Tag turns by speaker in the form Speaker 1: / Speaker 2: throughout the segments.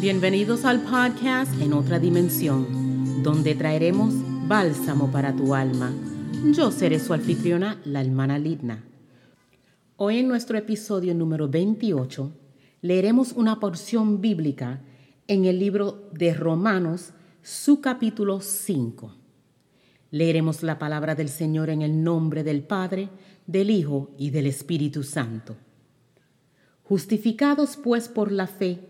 Speaker 1: Bienvenidos al podcast En otra dimensión, donde traeremos bálsamo para tu alma. Yo seré su anfitriona, la hermana Lidna. Hoy en nuestro episodio número 28 leeremos una porción bíblica en el libro de Romanos, su capítulo 5. Leeremos la palabra del Señor en el nombre del Padre, del Hijo y del Espíritu Santo. Justificados pues por la fe,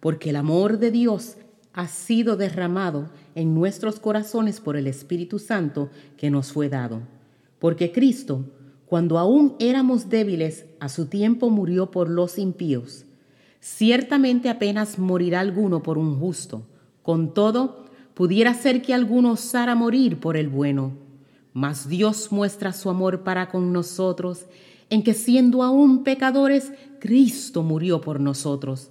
Speaker 1: porque el amor de Dios ha sido derramado en nuestros corazones por el Espíritu Santo que nos fue dado. Porque Cristo, cuando aún éramos débiles, a su tiempo murió por los impíos. Ciertamente apenas morirá alguno por un justo. Con todo, pudiera ser que alguno osara morir por el bueno. Mas Dios muestra su amor para con nosotros en que siendo aún pecadores, Cristo murió por nosotros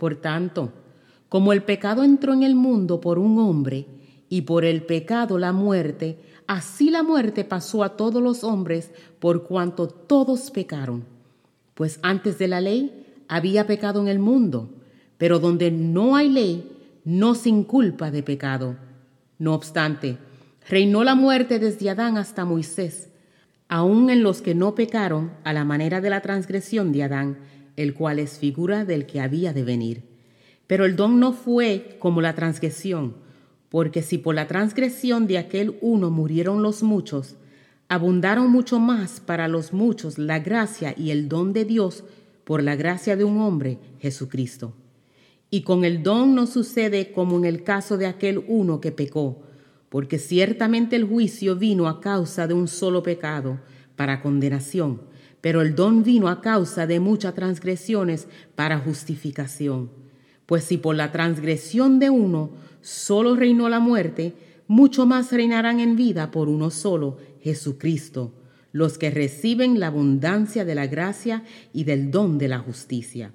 Speaker 1: Por tanto, como el pecado entró en el mundo por un hombre, y por el pecado la muerte, así la muerte pasó a todos los hombres por cuanto todos pecaron. Pues antes de la ley había pecado en el mundo, pero donde no hay ley, no sin culpa de pecado. No obstante, reinó la muerte desde Adán hasta Moisés, aun en los que no pecaron a la manera de la transgresión de Adán, el cual es figura del que había de venir. Pero el don no fue como la transgresión, porque si por la transgresión de aquel uno murieron los muchos, abundaron mucho más para los muchos la gracia y el don de Dios por la gracia de un hombre, Jesucristo. Y con el don no sucede como en el caso de aquel uno que pecó, porque ciertamente el juicio vino a causa de un solo pecado, para condenación pero el don vino a causa de muchas transgresiones para justificación. Pues si por la transgresión de uno solo reinó la muerte, mucho más reinarán en vida por uno solo, Jesucristo, los que reciben la abundancia de la gracia y del don de la justicia.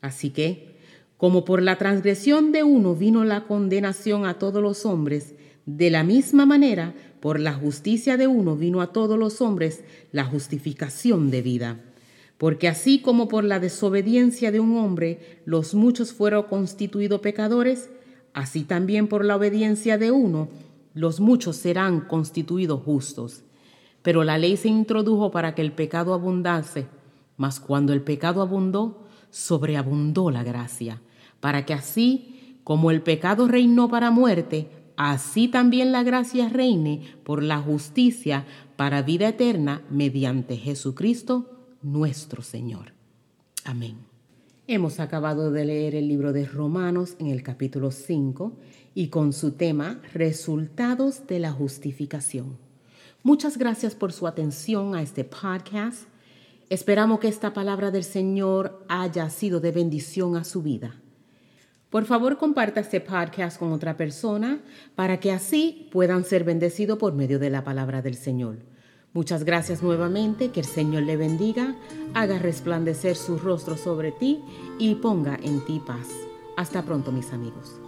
Speaker 1: Así que, como por la transgresión de uno vino la condenación a todos los hombres, de la misma manera, por la justicia de uno vino a todos los hombres la justificación de vida. Porque así como por la desobediencia de un hombre los muchos fueron constituidos pecadores, así también por la obediencia de uno los muchos serán constituidos justos. Pero la ley se introdujo para que el pecado abundase, mas cuando el pecado abundó, sobreabundó la gracia, para que así como el pecado reinó para muerte, así también la gracia reine por la justicia para vida eterna mediante Jesucristo nuestro Señor. Amén. Hemos acabado de leer el libro de Romanos en el capítulo 5 y con su tema Resultados de la Justificación. Muchas gracias por su atención a este podcast. Esperamos que esta palabra del Señor haya sido de bendición a su vida. Por favor, comparta este podcast con otra persona para que así puedan ser bendecidos por medio de la palabra del Señor. Muchas gracias nuevamente, que el Señor le bendiga, haga resplandecer su rostro sobre ti y ponga en ti paz. Hasta pronto, mis amigos.